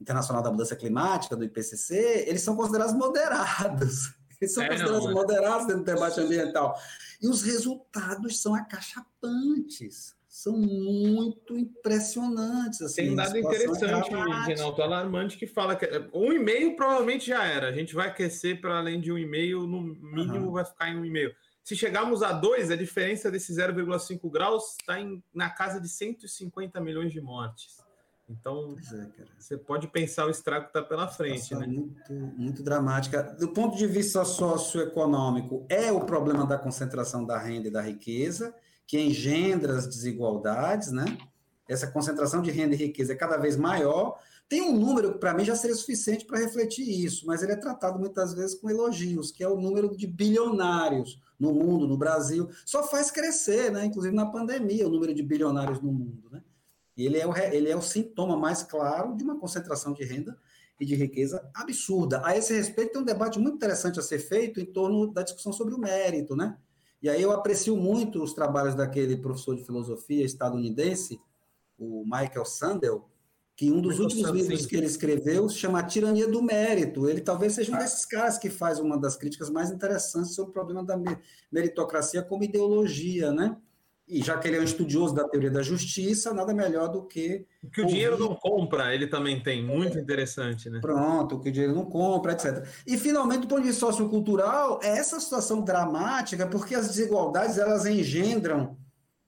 Internacional da Mudança Climática, do IPCC, eles são considerados moderados. [LAUGHS] Eles são é, considerados não, moderados dentro do debate ambiental. E os resultados são acachapantes são muito impressionantes. Assim, Tem um dado interessante, Renato, alarmante, que fala que um e-mail provavelmente já era. A gente vai aquecer para além de um e-mail, no mínimo uhum. vai ficar em um e-mail. Se chegarmos a dois, a diferença desse 0,5 graus está na casa de 150 milhões de mortes. Então, é, você pode pensar o estrago que está pela frente. Né? Muito, muito dramática. Do ponto de vista socioeconômico, é o problema da concentração da renda e da riqueza que engendra as desigualdades, né? Essa concentração de renda e riqueza é cada vez maior. Tem um número que, para mim, já seria suficiente para refletir isso, mas ele é tratado muitas vezes com elogios, que é o número de bilionários no mundo, no Brasil. Só faz crescer, né? Inclusive na pandemia, o número de bilionários no mundo, né? E ele é o, ele é o sintoma mais claro de uma concentração de renda e de riqueza absurda. A esse respeito, tem um debate muito interessante a ser feito em torno da discussão sobre o mérito, né? E aí eu aprecio muito os trabalhos daquele professor de filosofia estadunidense, o Michael Sandel, que um dos Michael últimos Sandel, livros sim. que ele escreveu se chama Tirania do Mérito. Ele talvez seja um ah. desses caras que faz uma das críticas mais interessantes sobre o problema da meritocracia como ideologia, né? E já que ele é um estudioso da teoria da justiça, nada melhor do que. O que o dinheiro não compra, ele também tem, muito interessante, né? Pronto, o que o dinheiro não compra, etc. E, finalmente, do ponto de vista sociocultural, é essa situação dramática, porque as desigualdades elas engendram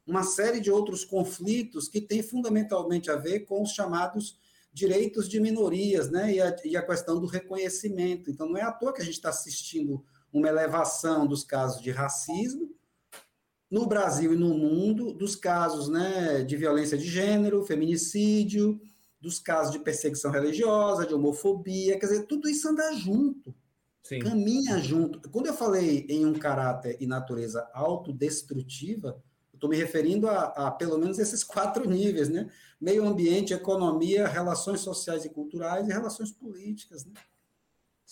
uma série de outros conflitos que têm fundamentalmente a ver com os chamados direitos de minorias, né? E a, e a questão do reconhecimento. Então, não é à toa que a gente está assistindo uma elevação dos casos de racismo no Brasil e no mundo dos casos né, de violência de gênero, feminicídio, dos casos de perseguição religiosa, de homofobia, quer dizer, tudo isso anda junto, Sim. caminha junto. Quando eu falei em um caráter e natureza autodestrutiva, estou me referindo a, a, pelo menos esses [LAUGHS] quatro níveis, né? Meio ambiente, economia, relações sociais e culturais e relações políticas, né?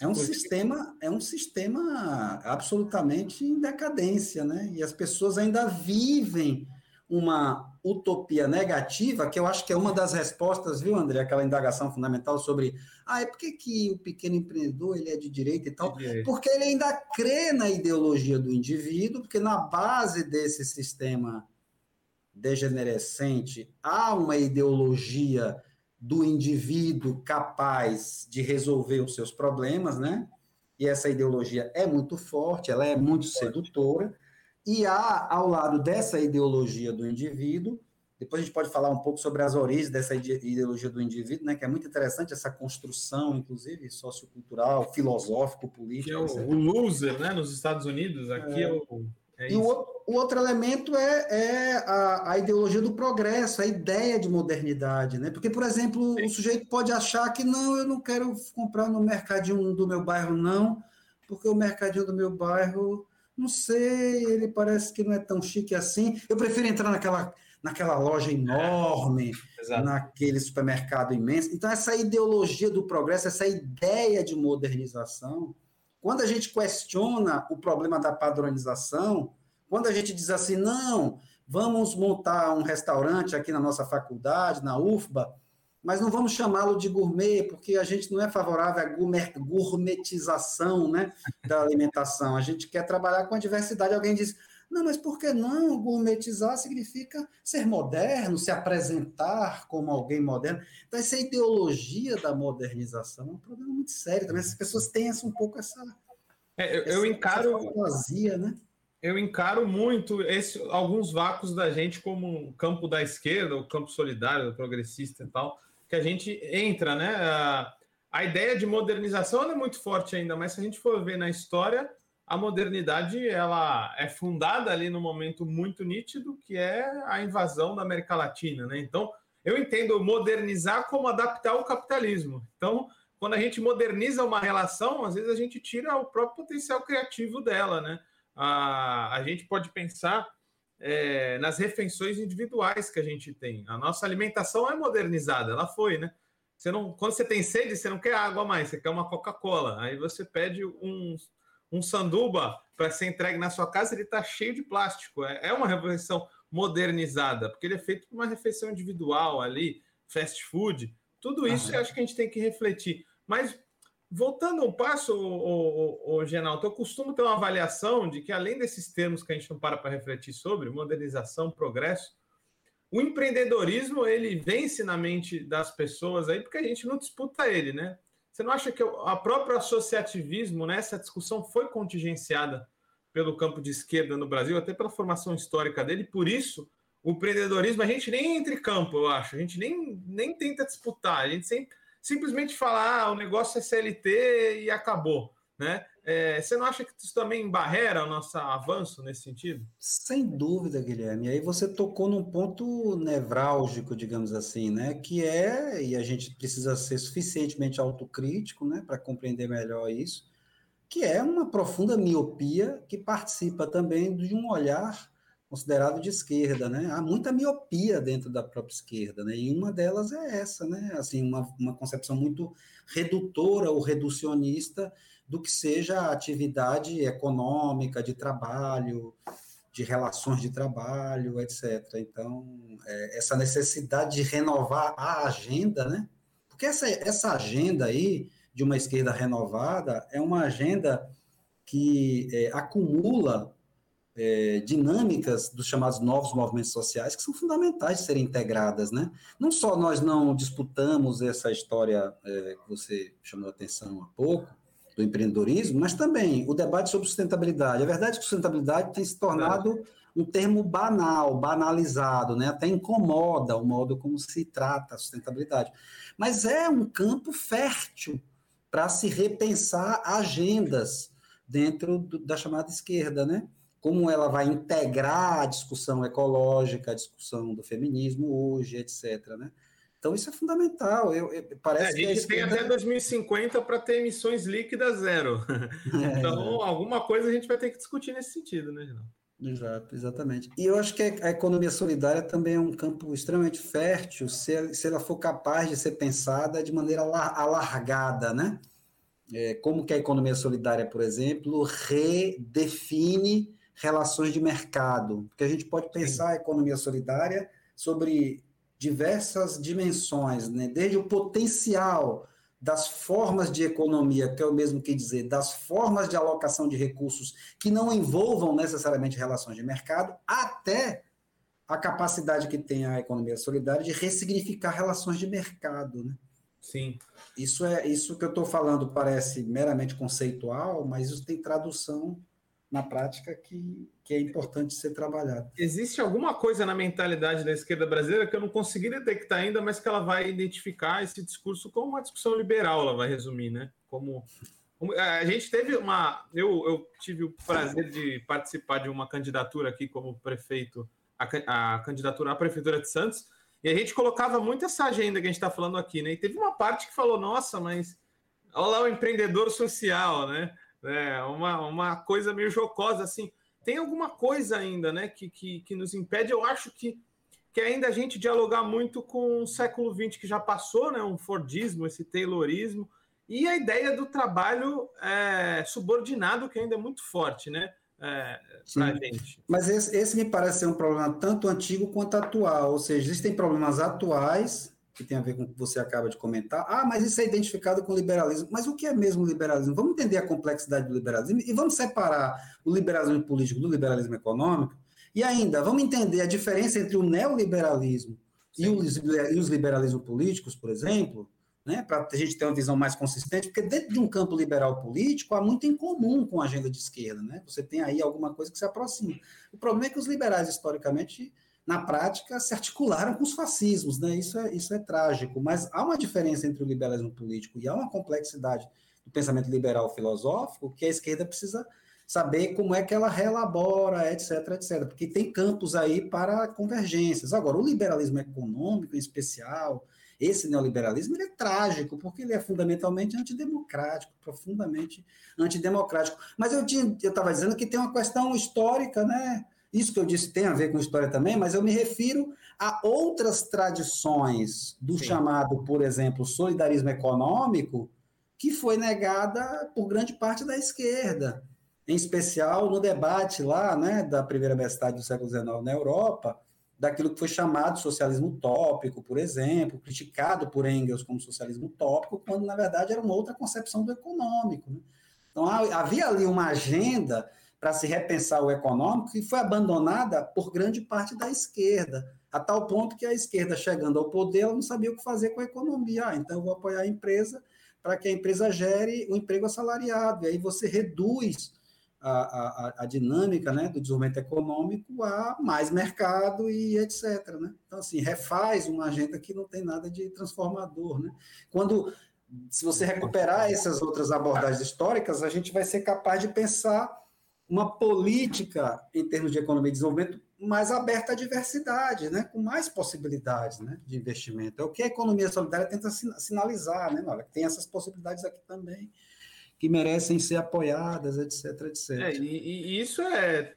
É um sistema, é um sistema absolutamente em decadência, né? E as pessoas ainda vivem uma utopia negativa, que eu acho que é uma das respostas, viu, André, aquela indagação fundamental sobre, ah, é porque que o pequeno empreendedor ele é de direita e tal? Porque ele ainda crê na ideologia do indivíduo, porque na base desse sistema degenerescente há uma ideologia do indivíduo capaz de resolver os seus problemas, né? E essa ideologia é muito forte, ela é muito sedutora. E há, ao lado dessa ideologia do indivíduo, depois a gente pode falar um pouco sobre as origens dessa ideologia do indivíduo, né? Que é muito interessante essa construção, inclusive sociocultural, filosófico, político. Que é o, o loser, né? Nos Estados Unidos, aqui é, é o é e o, o, outro elemento é, é a, a, ideologia do progresso, a ideia de modernidade, né? Porque, por exemplo, Sim. o sujeito pode achar que não, eu não quero comprar no mercadinho do meu bairro, não, porque o mercadinho do meu bairro, não sei, ele parece que não é tão chique assim. Eu prefiro entrar naquela, naquela loja enorme, é, naquele supermercado imenso. Então, essa ideologia do progresso, essa ideia de modernização quando a gente questiona o problema da padronização, quando a gente diz assim, não, vamos montar um restaurante aqui na nossa faculdade, na UFBA, mas não vamos chamá-lo de gourmet, porque a gente não é favorável à gourmetização né, da alimentação. A gente quer trabalhar com a diversidade. Alguém diz, não, mas por que não? Gourmetizar significa ser moderno, se apresentar como alguém moderno. Então, essa ideologia da modernização é um problema muito sério. Também as pessoas têm essa, um pouco essa. É, eu, eu encaro. Vazia, né? Eu encaro muito esse, alguns vácuos da gente como o campo da esquerda, o campo solidário, o progressista e tal, que a gente entra, né? A, a ideia de modernização é muito forte ainda, mas se a gente for ver na história, a modernidade ela é fundada ali no momento muito nítido, que é a invasão da América Latina, né? Então, eu entendo modernizar como adaptar o capitalismo. Então, quando a gente moderniza uma relação, às vezes a gente tira o próprio potencial criativo dela, né? A, a gente pode pensar é, nas refeições individuais que a gente tem. A nossa alimentação é modernizada, ela foi, né? Você não, quando você tem sede, você não quer água mais, você quer uma Coca-Cola. Aí você pede um, um sanduba para ser entregue na sua casa, ele está cheio de plástico. É, é uma refeição modernizada, porque ele é feito para uma refeição individual ali, fast food. Tudo isso eu acho que a gente tem que refletir. Mas voltando um passo, o, o, o Genalto, eu costumo ter uma avaliação de que, além desses termos que a gente não para para refletir sobre, modernização, progresso, o empreendedorismo ele vence na mente das pessoas aí porque a gente não disputa ele, né? Você não acha que a próprio associativismo né, discussão foi contingenciada pelo campo de esquerda no Brasil, até pela formação histórica dele, por isso o empreendedorismo a gente nem entra em campo, eu acho, a gente nem, nem tenta disputar, a gente sempre, simplesmente fala, ah, o negócio é CLT e acabou, né? É, você não acha que isso também barreira o nosso avanço nesse sentido? Sem dúvida, Guilherme. Aí você tocou num ponto nevrálgico, digamos assim, né? Que é, e a gente precisa ser suficientemente autocrítico, né, para compreender melhor isso, que é uma profunda miopia que participa também de um olhar considerado de esquerda, né? Há muita miopia dentro da própria esquerda, né? E uma delas é essa, né? Assim, uma, uma concepção muito redutora ou reducionista do que seja atividade econômica, de trabalho, de relações de trabalho, etc. Então, é, essa necessidade de renovar a agenda, né? Porque essa, essa agenda aí, de uma esquerda renovada, é uma agenda que é, acumula é, dinâmicas dos chamados novos movimentos sociais que são fundamentais de serem integradas, né? Não só nós não disputamos essa história é, que você chamou a atenção há pouco, do empreendedorismo, mas também o debate sobre sustentabilidade. A verdade é que sustentabilidade tem se tornado um termo banal, banalizado, né? até incomoda o modo como se trata a sustentabilidade. Mas é um campo fértil para se repensar agendas dentro do, da chamada esquerda, né? como ela vai integrar a discussão ecológica, a discussão do feminismo hoje, etc. Né? Então isso é fundamental. Eu, eu parece é, a gente tem até 2050 para ter emissões líquidas zero. É, [LAUGHS] então alguma coisa a gente vai ter que discutir nesse sentido, né, Renato? Exato, exatamente. E eu acho que a economia solidária também é um campo extremamente fértil se, se ela for capaz de ser pensada de maneira alargada, né? É, como que a economia solidária, por exemplo, redefine relações de mercado, porque a gente pode pensar a economia solidária sobre diversas dimensões, né? desde o potencial das formas de economia, que é o mesmo que dizer, das formas de alocação de recursos que não envolvam necessariamente relações de mercado, até a capacidade que tem a economia solidária de ressignificar relações de mercado. Né? Sim. Isso é isso que eu estou falando parece meramente conceitual, mas isso tem tradução na prática que, que é importante ser trabalhado. Existe alguma coisa na mentalidade da esquerda brasileira que eu não consegui detectar ainda, mas que ela vai identificar esse discurso como uma discussão liberal, ela vai resumir, né? Como, como a gente teve uma, eu, eu tive o prazer de participar de uma candidatura aqui como prefeito, a, a candidatura à prefeitura de Santos, e a gente colocava muito essa agenda que a gente está falando aqui, né? E teve uma parte que falou, nossa, mas olha lá o empreendedor social, né? É uma, uma coisa meio jocosa, assim. Tem alguma coisa ainda, né, que, que, que nos impede, eu acho que, que ainda a gente dialogar muito com o século XX que já passou, né, um Fordismo, esse Taylorismo, e a ideia do trabalho é, subordinado, que ainda é muito forte, né? É, para gente. Mas esse, esse, me parece ser um problema tanto antigo quanto atual, ou seja, existem problemas atuais que tem a ver com o que você acaba de comentar. Ah, mas isso é identificado com o liberalismo. Mas o que é mesmo liberalismo? Vamos entender a complexidade do liberalismo e vamos separar o liberalismo político do liberalismo econômico. E ainda, vamos entender a diferença entre o neoliberalismo e os, e os liberalismos políticos, por exemplo, né, para a gente ter uma visão mais consistente, porque dentro de um campo liberal político há muito em comum com a agenda de esquerda. Né? Você tem aí alguma coisa que se aproxima. O problema é que os liberais, historicamente, na prática, se articularam com os fascismos, né? Isso é, isso é trágico, mas há uma diferença entre o liberalismo político e há uma complexidade do pensamento liberal filosófico que a esquerda precisa saber como é que ela relabora, etc, etc, porque tem campos aí para convergências. Agora, o liberalismo econômico, em especial, esse neoliberalismo, ele é trágico, porque ele é fundamentalmente antidemocrático, profundamente antidemocrático. Mas eu estava dizendo que tem uma questão histórica, né? Isso que eu disse tem a ver com história também, mas eu me refiro a outras tradições do Sim. chamado, por exemplo, solidarismo econômico, que foi negada por grande parte da esquerda, em especial no debate lá, né, da primeira metade do século XIX na Europa, daquilo que foi chamado socialismo utópico, por exemplo, criticado por Engels como socialismo utópico, quando na verdade era uma outra concepção do econômico. Né? Então havia ali uma agenda para se repensar o econômico que foi abandonada por grande parte da esquerda, a tal ponto que a esquerda chegando ao poder, ela não sabia o que fazer com a economia. Ah, então eu vou apoiar a empresa para que a empresa gere o um emprego assalariado, e aí você reduz a, a, a, dinâmica né, do desenvolvimento econômico a mais mercado e etc. Né? Então, assim, refaz uma agenda que não tem nada de transformador. Né? Quando, se você recuperar essas outras abordagens históricas, a gente vai ser capaz de pensar uma política em termos de economia e desenvolvimento mais aberta à diversidade, né, com mais possibilidades né, de investimento. É o que a economia solidária tenta sinalizar, né, Olha, tem essas possibilidades aqui também que merecem ser apoiadas, etc, etc. É, e, e, isso é,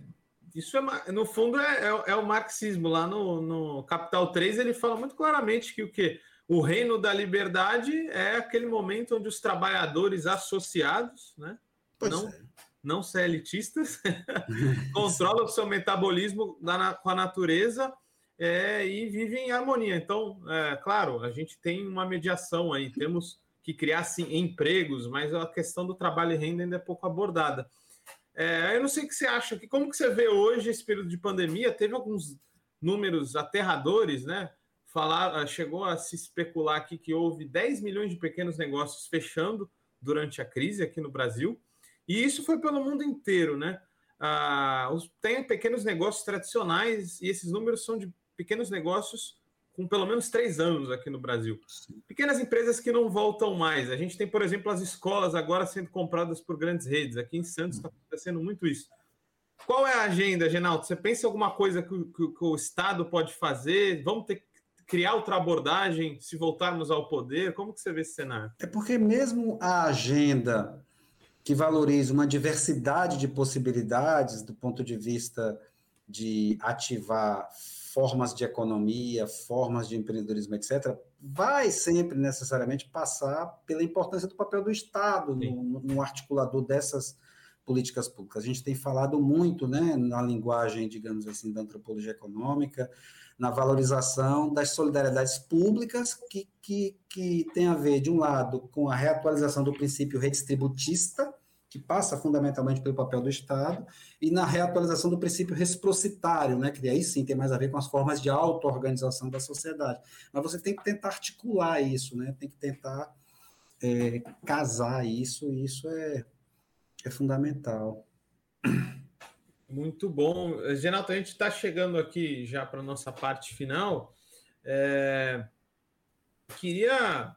isso é, no fundo, é, é, é, o marxismo. Lá no, no Capital 3, ele fala muito claramente que o que o reino da liberdade é aquele momento onde os trabalhadores associados, né, pois não, é. Não ser elitistas, [LAUGHS] controlam o seu metabolismo da, com a natureza é, e vivem em harmonia. Então, é, claro, a gente tem uma mediação aí, temos que criasse empregos, mas a questão do trabalho e renda ainda é pouco abordada. É, eu não sei o que você acha, que como que você vê hoje esse período de pandemia? Teve alguns números aterradores, né? Falar, ah, chegou a se especular aqui que houve 10 milhões de pequenos negócios fechando durante a crise aqui no Brasil, e isso foi pelo mundo inteiro, né? Ah, os, tem pequenos negócios tradicionais, e esses números são de pequenos negócios com pelo menos três anos aqui no Brasil. Pequenas empresas que não voltam mais. A gente tem, por exemplo, as escolas agora sendo compradas por grandes redes. Aqui em Santos está acontecendo muito isso. Qual é a agenda, Genaldo? Você pensa em alguma coisa que, que, que, o Estado pode fazer? Vamos ter que criar outra abordagem se voltarmos ao poder? Como que você vê esse cenário? É porque mesmo a agenda que valoriza uma diversidade de possibilidades do ponto de vista de ativar formas de economia, formas de empreendedorismo, etc., vai sempre necessariamente passar pela importância do papel do Estado no, no, articulador dessas políticas públicas. A gente tem falado muito, né, na linguagem, digamos assim, da antropologia econômica, na valorização das solidariedades públicas que, que, que tem a ver, de um lado, com a reatualização do princípio redistributista, que passa fundamentalmente pelo papel do Estado, e na reatualização do princípio reciprocitário, né, que aí sim tem mais a ver com as formas de auto-organização da sociedade. Mas você tem que tentar articular isso, né, tem que tentar é, casar isso, e isso é, é fundamental. Muito bom. Renato, a gente está chegando aqui já para a nossa parte final. É... Queria,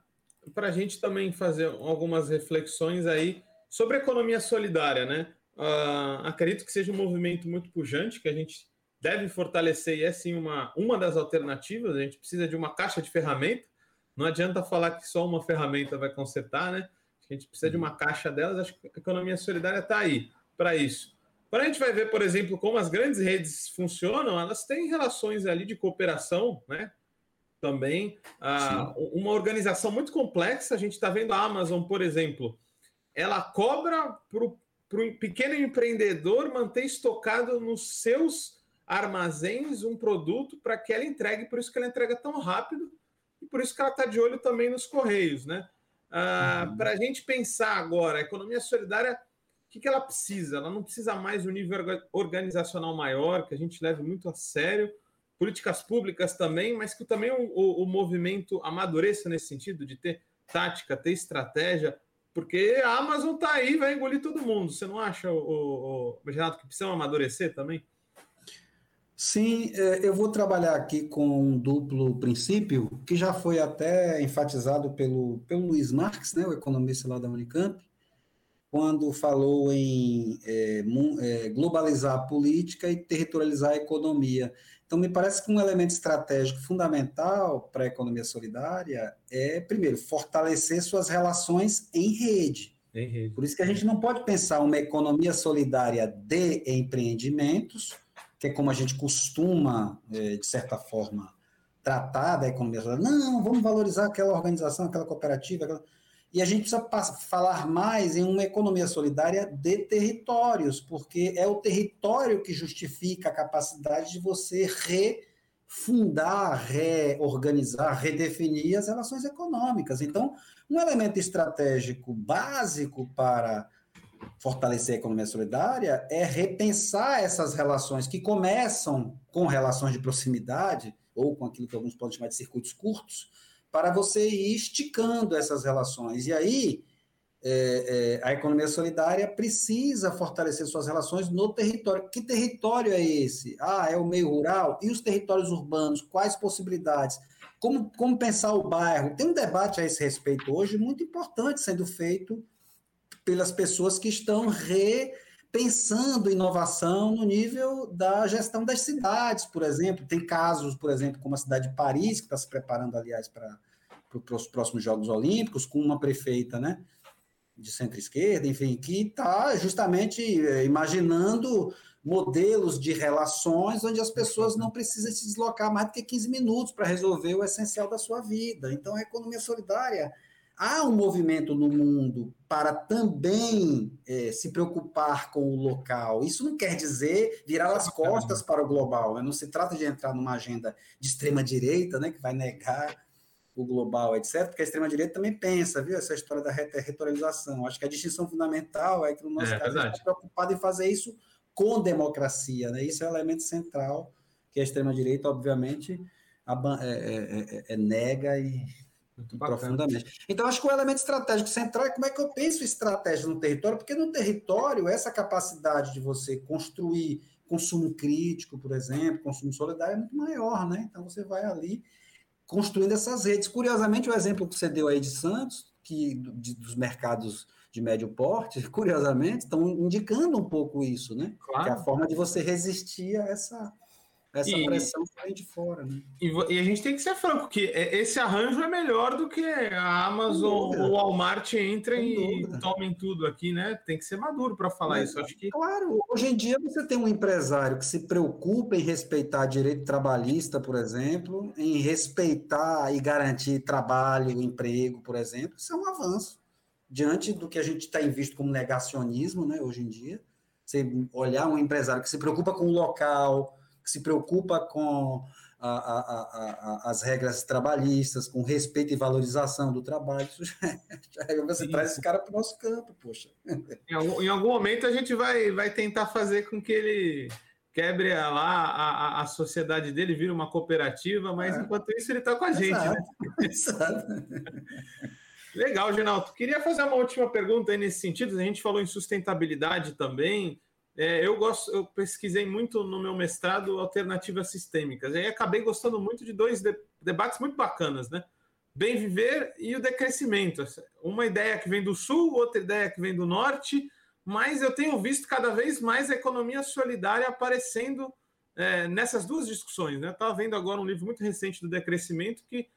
para a gente também fazer algumas reflexões aí Sobre a economia solidária, né? Uh, acredito que seja um movimento muito pujante, que a gente deve fortalecer e é sim uma, uma das alternativas. A gente precisa de uma caixa de ferramenta. Não adianta falar que só uma ferramenta vai consertar, né? A gente precisa de uma caixa delas. Acho que a economia solidária está aí para isso. Para a gente vai ver, por exemplo, como as grandes redes funcionam, elas têm relações ali de cooperação, né? Também uh, uma organização muito complexa. A gente está vendo a Amazon, por exemplo, ela cobra para o pequeno empreendedor manter estocado nos seus armazéns um produto para que ela entregue, por isso que ela entrega tão rápido e por isso que ela está de olho também nos correios, né? Ah, uhum. Para a gente pensar agora, a economia solidária, que, que ela precisa? Ela não precisa mais um nível organizacional maior, que a gente leve muito a sério, políticas públicas também, mas que também o, o, o movimento amadureça nesse sentido, de ter tática, ter estratégia, porque a Amazon tá aí, vai engolir todo mundo. Você não acha, o, o, Renato, que precisa amadurecer também? Sim, é, eu vou trabalhar aqui com um duplo princípio, que já foi até enfatizado pelo, pelo Luiz Marx, né, o economista lá da Unicamp, quando falou em é, é, globalizar a política e territorializar a economia. Então, me parece que um elemento estratégico fundamental para a economia solidária é, primeiro, fortalecer suas relações em rede. Em rede. Por isso que a gente não pode pensar uma economia solidária de empreendimentos, que é como a gente costuma, é, de certa forma, tratar da economia solidária. Não, vamos valorizar aquela organização, aquela cooperativa. Aquela... E a gente precisa falar mais em uma economia solidária de territórios, porque é o território que justifica a capacidade de você fundar, reorganizar, redefinir as relações econômicas. Então, um elemento estratégico básico para fortalecer a economia solidária é repensar essas relações que começam com relações de proximidade, ou com aquilo que alguns podem chamar de circuitos curtos, para você ir esticando essas relações. E aí, é, é, a economia solidária precisa fortalecer suas relações no território. Que território é esse? Ah, é o meio rural? E os territórios urbanos? Quais possibilidades? Como, como pensar o bairro? Tem um debate a esse respeito hoje muito importante sendo feito pelas pessoas que estão repensando inovação no nível da gestão das cidades, por exemplo. Tem casos, por exemplo, como a cidade de Paris, que está se preparando, aliás, para os próximos Jogos Olímpicos, com uma prefeita, né? de centro-esquerda, enfim, que está justamente eh, imaginando modelos de relações onde as pessoas não precisam se deslocar mais do que 15 minutos para resolver o essencial da sua vida. Então, a economia solidária há um movimento no mundo para também é, se preocupar com o local. Isso não quer dizer virar as costas para o global. Né? Não se trata de entrar numa agenda de extrema direita, né, que vai negar o global, etc., porque a extrema-direita também pensa, viu, essa história da retoralização. Acho que a distinção fundamental é que, no nosso é, caso, a gente está preocupado em fazer isso com democracia, né? Isso é o elemento central que a extrema-direita, obviamente, é, é, é, nega e profundamente. Então, acho que o elemento estratégico central é como é que eu penso estratégia no território, porque no território, essa capacidade de você construir consumo crítico, por exemplo, consumo solidário é muito maior, né? Então, você vai ali construindo essas redes. Curiosamente, o exemplo que você deu aí de Santos, que de, dos mercados de médio porte, [LAUGHS] curiosamente, estão indicando um pouco isso, né? Claro. Que é a forma de você resistir a essa, essa e, pressão vem de fora. Né? E, e, a gente tem que ser franco, que esse arranjo é melhor do que a Amazon ou o Walmart entrem e tomem tudo aqui, né? Tem que ser maduro para falar isso. Acho que... Claro, hoje em dia você tem um empresário que se preocupa em respeitar direito trabalhista, por exemplo, em respeitar e garantir trabalho, emprego, por exemplo, isso é um avanço. Diante do que a gente tem visto como negacionismo, né, hoje em dia, você olhar um empresário que se preocupa com o local, que se preocupa com a, a, a, as regras trabalhistas, com respeito e valorização do trabalho. [LAUGHS] você Sim. traz esse cara para o nosso campo, poxa. Em algum, em algum, momento a gente vai, vai tentar fazer com que ele quebre lá a, a, sociedade dele, vira uma cooperativa, mas é. enquanto isso ele está com a gente. Né? Exato. Né? [LAUGHS] Exato. Legal, Genaldo. Queria fazer uma última pergunta aí nesse sentido. A gente falou em sustentabilidade também. É, eu gosto, eu pesquisei muito no meu mestrado alternativas sistêmicas. E acabei gostando muito de dois de, debates muito bacanas, né? Bem viver e o decrescimento. Uma ideia que vem do sul, outra ideia que vem do norte, mas eu tenho visto cada vez mais a economia solidária aparecendo é, nessas duas discussões. Né? Estava vendo agora um livro muito recente do decrescimento que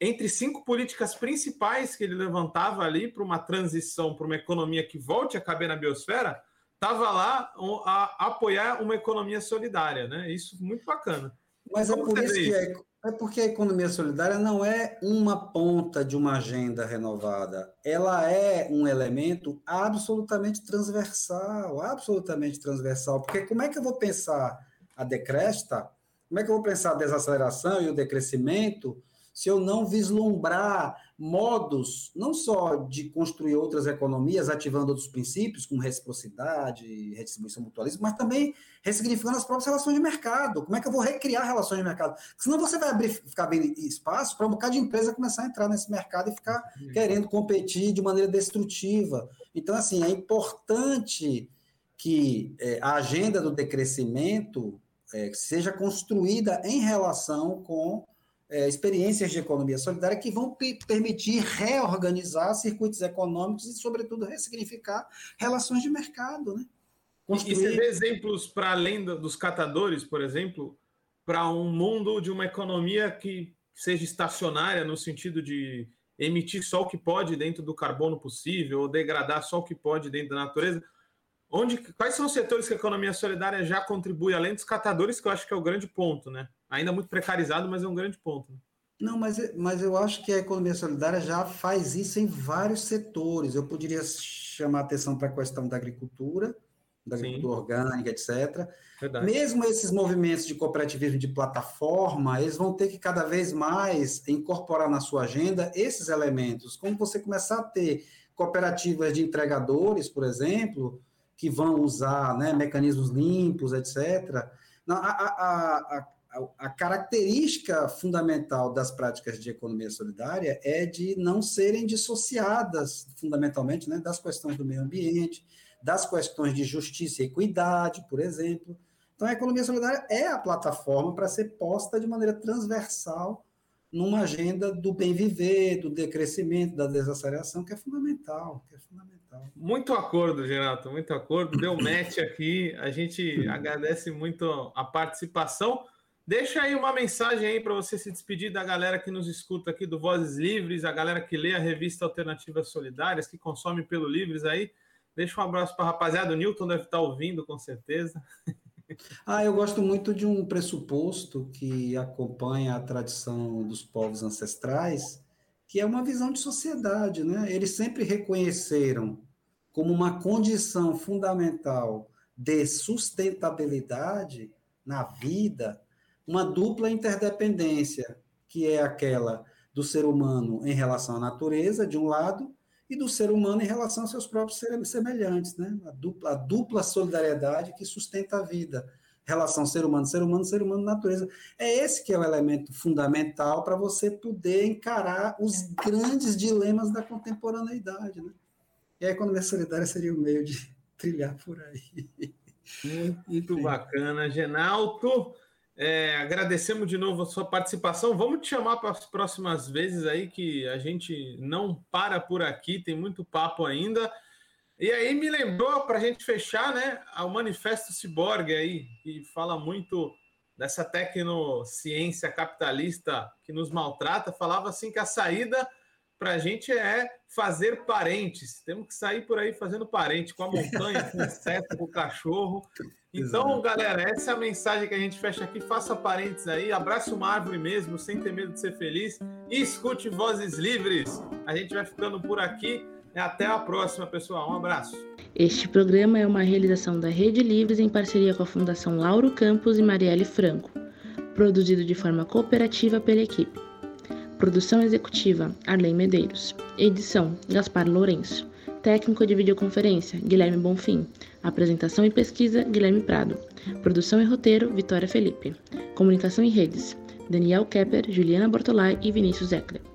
entre cinco políticas principais que ele levantava ali para uma transição para uma economia que volte a caber na biosfera, estava lá a, apoiar uma economia solidária, né? Isso muito bacana. Mas é por isso que é, é porque a economia solidária não é uma ponta de uma agenda renovada. Ela é um elemento absolutamente transversal, absolutamente transversal. Porque como é que eu vou pensar a decresta? Como é que eu vou pensar a desaceleração e o decrescimento se eu não vislumbrar modos, não só de construir outras economias, ativando outros princípios, como reciprocidade, redistribuição mutualismo, mas também ressignificando as próprias relações de mercado. Como é que eu vou recriar relações de mercado? Porque senão você vai abrir, ficar abrindo espaço para um bocado de empresa começar a entrar nesse mercado e ficar querendo competir de maneira destrutiva. Então, assim, é importante que é, a agenda do decrescimento é, seja construída em relação com é, experiências de economia solidária que vão permitir reorganizar circuitos econômicos e, sobretudo, ressignificar relações de mercado. Né? Construir... E você vê exemplos para além dos catadores, por exemplo, para um mundo de uma economia que seja estacionária no sentido de emitir só o que pode dentro do carbono possível ou degradar só o que pode dentro da natureza. Onde, quais são os setores que a economia solidária já contribui, além dos catadores, que eu acho que é o grande ponto, né? Ainda muito precarizado, mas é um grande ponto. Né? Não, mas, mas eu acho que a economia solidária já faz isso em vários setores. Eu poderia chamar atenção para a questão da agricultura, da agricultura orgânica, etc. Verdade. Mesmo esses movimentos de cooperativismo de plataforma, eles vão ter que cada vez mais incorporar na sua agenda esses elementos. Como você começar a ter cooperativas de entregadores, por exemplo, que vão usar né, mecanismos limpos, etc. A, a, a, a, característica fundamental das práticas de economia solidária é de não serem dissociadas, fundamentalmente, né, das questões do meio ambiente, das questões de justiça e equidade, por exemplo. Então, a economia solidária é a plataforma para ser posta de maneira transversal numa agenda do bem viver, do decrescimento, da desaceleração, que é fundamental, que é fundamental. Muito acordo, Geraldo, muito acordo. Deu match aqui. A gente [LAUGHS] agradece muito a participação. Deixa aí uma mensagem aí para você se despedir da galera que nos escuta aqui do Vozes Livres, a galera que lê a revista Alternativas Solidárias, que consome pelo Livres aí. Deixa um abraço para a rapaziada. O Newton deve estar ouvindo, com certeza. [LAUGHS] Ah, eu gosto muito de um pressuposto que acompanha a tradição dos povos ancestrais, que é uma visão de sociedade, né? Eles sempre reconheceram como uma condição fundamental de sustentabilidade na vida uma dupla interdependência, que é aquela do ser humano em relação à natureza, de um lado, e do ser humano em relação aos seus próprios semelhantes, né? A dupla, a dupla solidariedade que sustenta a vida. Relação ser humano, ser humano, ser humano, natureza. É esse que é o elemento fundamental para você poder encarar os grandes dilemas da contemporaneidade, né? E a economia solidária seria o meio de [LAUGHS] trilhar por aí. Muito bacana, Genalto. É, agradecemos de novo a sua participação. Vamos te chamar para as próximas vezes aí, que a gente não para por aqui, tem muito papo ainda. E aí me lembrou, para a gente fechar, né, o Manifesto Ciborgue aí, que fala muito dessa tecnociência capitalista que nos maltrata, falava assim que a saída para a gente é fazer parentes. Temos que sair por aí fazendo parente com a montanha, com o inseto, com o cachorro. Então, galera, essa é a mensagem que a gente fecha aqui. Faça parentes aí, abrace uma árvore mesmo, sem ter medo de ser feliz e escute vozes livres. A gente vai ficando por aqui. Até a próxima, pessoal. Um abraço. Este programa é uma realização da Rede Livres em parceria com a Fundação Lauro Campos e Marielle Franco, produzido de forma cooperativa pela equipe. Produção executiva: Arlen Medeiros. Edição: Gaspar Lourenço. Técnico de videoconferência: Guilherme Bonfim. Apresentação e pesquisa: Guilherme Prado. Produção e roteiro: Vitória Felipe. Comunicação em redes: Daniel Kepper, Juliana Bortolai e Vinícius Eckler.